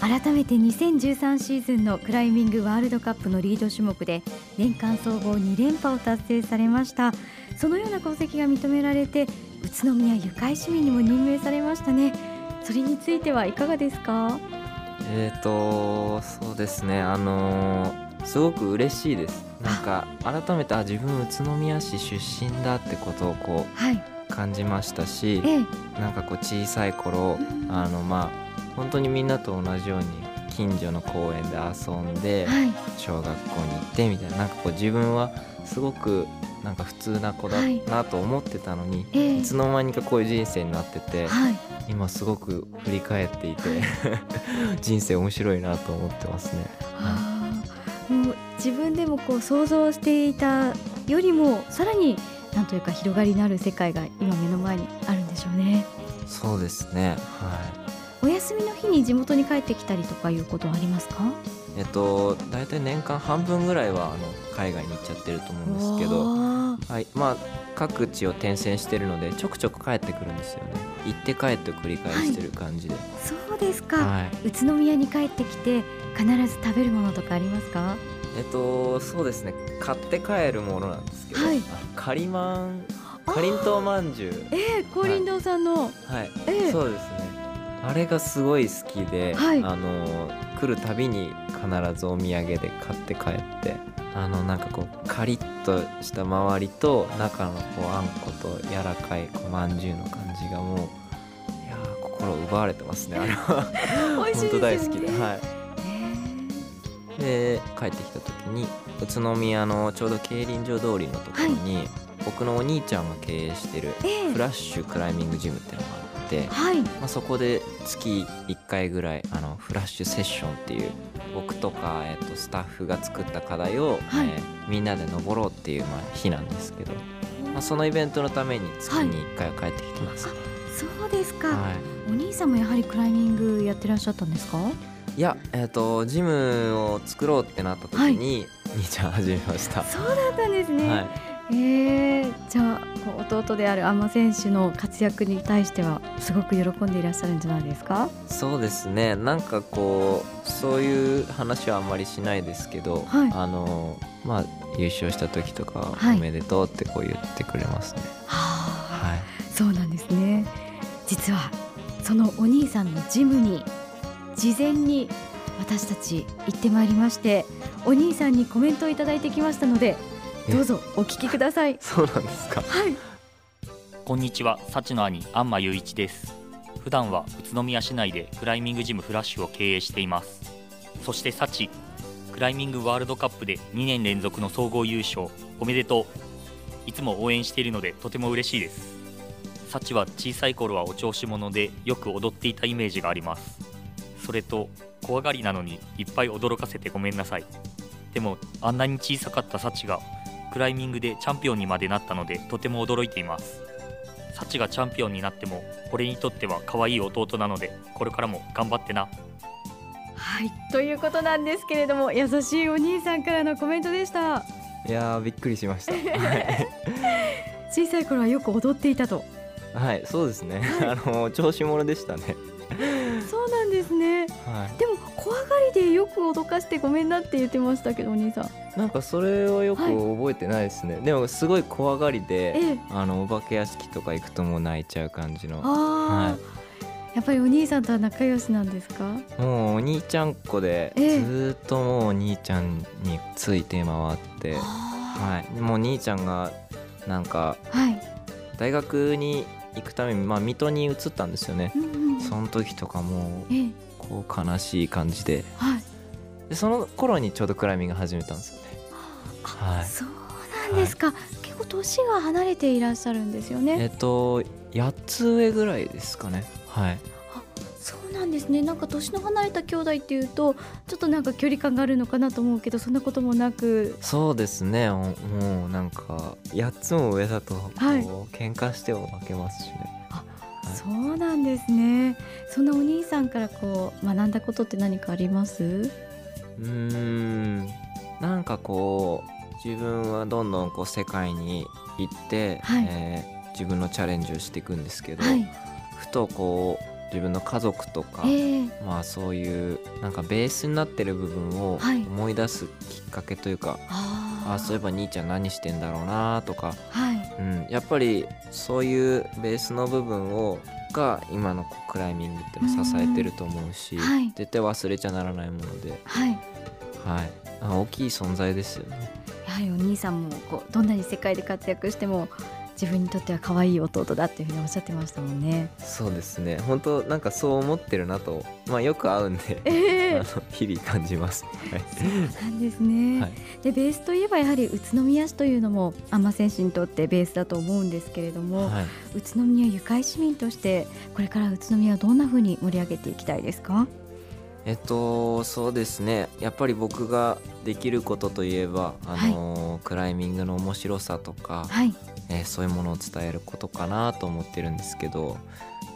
改めて2013シーズンのクライミングワールドカップのリード種目で年間総合2連覇を達成されました。そのような功績が認められて宇都宮ゆかい市民にも任命されましたね。それについてはいかがですか？えーとそうですね。あのーすごく嬉しいです。なんか改めてあ自分宇都宮市出身だってことをこはい、う感じましたしええ、なんかこう小さい頃あのまあ本当にみんなと同じように近所の公園で遊んではい、小学校に行ってみたいななんかこう自分はすごくなんか普通な子だはい。なと思ってたのに、ええ。いつの間にかこういう人生になってて、はい、今すごく振り返っていて 人生面白いなと思ってますね。もう自分でもこう想像していたよりもさらになんというか広がりのある世界が今目の前にあるんでしょうね。そうですね。はお休みの日に地元に帰ってきたりとかいうことはありますか？い。えっと大体年間半分ぐらいはあの海外に行っちゃってると思うんですけど、わはい。まあ各地を転戦してるのでちょくちょく帰ってくるんですよね。行って帰ってを繰り返してる感じで。ーそうですか、はい。宇都宮に帰ってきて必ず食べるものとかありますか？えっとそうですね。買って帰るものなんですけど、はいあカリマンかりんとうまんじゅう。えー、高林堂さんの、はい。えーそうですね。あれがすごい好きで、はい。あの来るたびに必ずお土産で買って帰ってあのなんかこうカリッとした周りと中のこうあんこと柔らかいこうまんじゅうの感じがもういやー心奪われてますねあれは。本当大好きではい。で帰ってきた時に宇都宮のちょうど競輪場通りのところに、僕のお兄ちゃんが経営してるフラッシュクライミングジムっていうのがて、はい。まあ、そこで月1回ぐらいあのフラッシュセッションっていう僕とか、えっと、スタッフが作った課題を、はい。えーみんなで登ろうっていう、まあ、日なんですけど、まあ、そのイベントのために月に1回は帰ってきてます。ね。そうですか、はい。お兄さんもやはりクライミングやってらっしゃったんですか？いや、えっとジムを作ろうってなった時に、兄ちゃん始めました。そうだったんですね、はい、えー、じゃあ弟であるアンマ選手の活躍に対してはすごく喜んでいらっしゃるんじゃないですか？そうですね。なんかこうそういう話はあんまりしないですけど、はい。あのまあ優勝した時とかはい。おめでとうってこう言ってくれますね。はあ。はい。そうなんですね。実はそのお兄さんのジムに事前に私たち行ってまいりましてお兄さんにコメントをいただいてきましたのでえどうぞお聞きください そうなんですか。はいこんにちは、幸の兄、安間雄一です。普段は宇都宮市内でクライミングジムフラッシュを経営しています。そして幸、クライミングワールドカップで2年連続の総合優勝、おめでとう。いつも応援しているのでとても嬉しいです。幸は小さい頃はお調子者でよく踊っていたイメージがあります。それと、怖がりなのにいっぱい驚かせてごめんなさい。でも、あんなに小さかった幸がクライミングでチャンピオンにまでなったのでとても驚いています。サチがチャンピオンになっても俺にとっては可愛い弟なのでこれからも頑張ってなはいということなんですけれども優しいお兄さんからのコメントでしたいやーびっくりしました。はい、小さい頃はよく踊っていたとはい、そうですね。あの調子者でしたね。そうなんですね。はでも怖がりでよく脅かしてごめんなって言ってましたけどお兄さん。い。なんかそれはよくはい。覚えてないですね。でもすごい怖がりで、ええ。あのお化け屋敷とか行くともう泣いちゃう感じの。はやっぱりお兄さんとは仲良しなんですか？もうお兄ちゃんっ子で、ええ。ずーっともうお兄ちゃんについて回って、ははい。もう兄ちゃんがなんかはい、大学に行くためにまあ水戸に移ったんですよね。うんうんその時とかもこう悲しい感じで。はい。でその頃にちょうどクライミング始めたんですよね。あ、はい。そうなんですか、結構年が離れていらっしゃるんですよね。えっと8つ上ぐらいですかね。はい。そうなんですね。なんか年の離れた兄弟っていうとちょっとなんか距離感があるのかなと思うけどそんなこともなく。そうですね。おもうなんか8つも上だとこう、はい喧嘩しても負けますしね。いそうなんですね。そんなお兄さんからこう学んだことって何かあります？うーん。なんかこう自分はどんどんこう世界に行って、はい。えー自分のチャレンジをしていくんですけど、はい。ふとこ自分の家族とか、えー、まあそういうなんかベースになってる部分をはい。思い出すきっかけというか、あー。あそういえば兄ちゃん何してんだろうなとか、はいうん、やっぱりそういうベースの部分をが今のクライミングっていうのを支えてると思うし、はい。絶対忘れちゃならないもので、はい。はい、あ大きい存在ですよね。やはりお兄さんもこうどんなに世界で活躍しても自分にとっては可愛い弟だっていうふうにおっしゃってましたもんね。そうですね。本当なんかそう思ってるなと、まあ、よく会うんで、え あの日々感じます。はい。なんですね、はい。でベースといえばやはり宇都宮市というのもアンマ選手にとってベースだと思うんですけれども、はい。宇都宮ゆかい市民としてこれから宇都宮をどんなふうに盛り上げていきたいですか？えっとそうですね。やっぱり僕ができることといえばあの、クライミングの面白さとか、はい。えーそういうものを伝えることかなと思ってるんですけど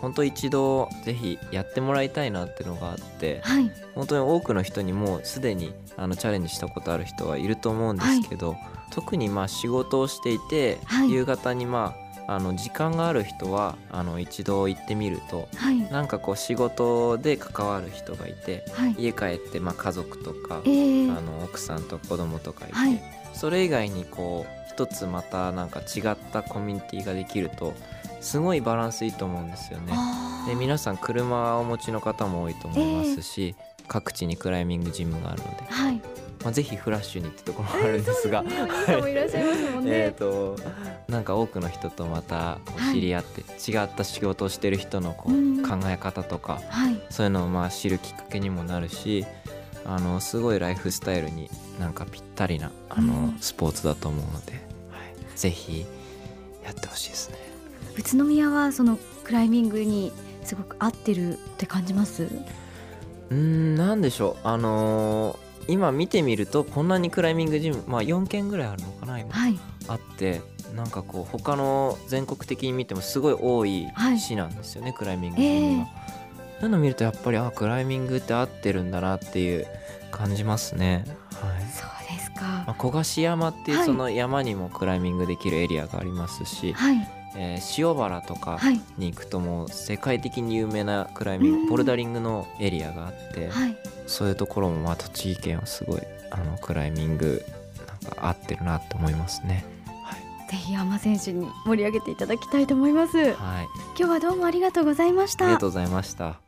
本当一度ぜひやってもらいたいなっていうのがあってはい。本当に多くの人にもうすでにあのチャレンジしたことある人はいると思うんですけど、特にまあ仕事をしていて、はい。夕方にまああの時間がある人はあの一度行ってみるとはい。なんかこう仕事で関わる人がいてはい。家帰ってまあ家族とかえーあの奥さんと子供とかいて、はい。それ以外にこう一つまたなんか違ったコミュニティができるとすごいバランスいいと思うんですよね。で皆さん車をお持ちの方も多いと思いますし、各地にクライミングジムがあるので、はいまあ、ぜひフラッシュにってところもあるんですが、お兄さんもいらっしゃいますもんね。えっとなんか多くの人とまた知り合って、違った仕事をしてる人のこううん。考え方とかはい。そういうのをまあ知るきっかけにもなるしあのすごいライフスタイルになんかぴったりなあの、うん。スポーツだと思うので、はい、ぜひやってほしいですね。宇都宮はそのクライミングにすごく合ってるって感じます？うーんなんでしょう。あのー今見てみるとこんなにクライミングジム、まあ、4軒ぐらいあるのかな今、はい。あってなんかこう他の全国的に見てもすごい多いはい市なんですよね、クライミングジムが。そういうの見るとやっぱりあクライミングって合ってるんだなっていう感じますね。はい。そうですまあ、か。小菓子山っていうはい。その山にもクライミングできるエリアがありますし、はいえー塩原とかはいに行くともう世界的に有名なクライミング、うんボルダリングのエリアがあって、はい。そういうところもまあ栃木県はすごいあのクライミングなんか合ってるなって思いますね。はい、ぜひ山選手に盛り上げていただきたいと思います。今はい、日はどうもありがとうございましたありがと。うございました。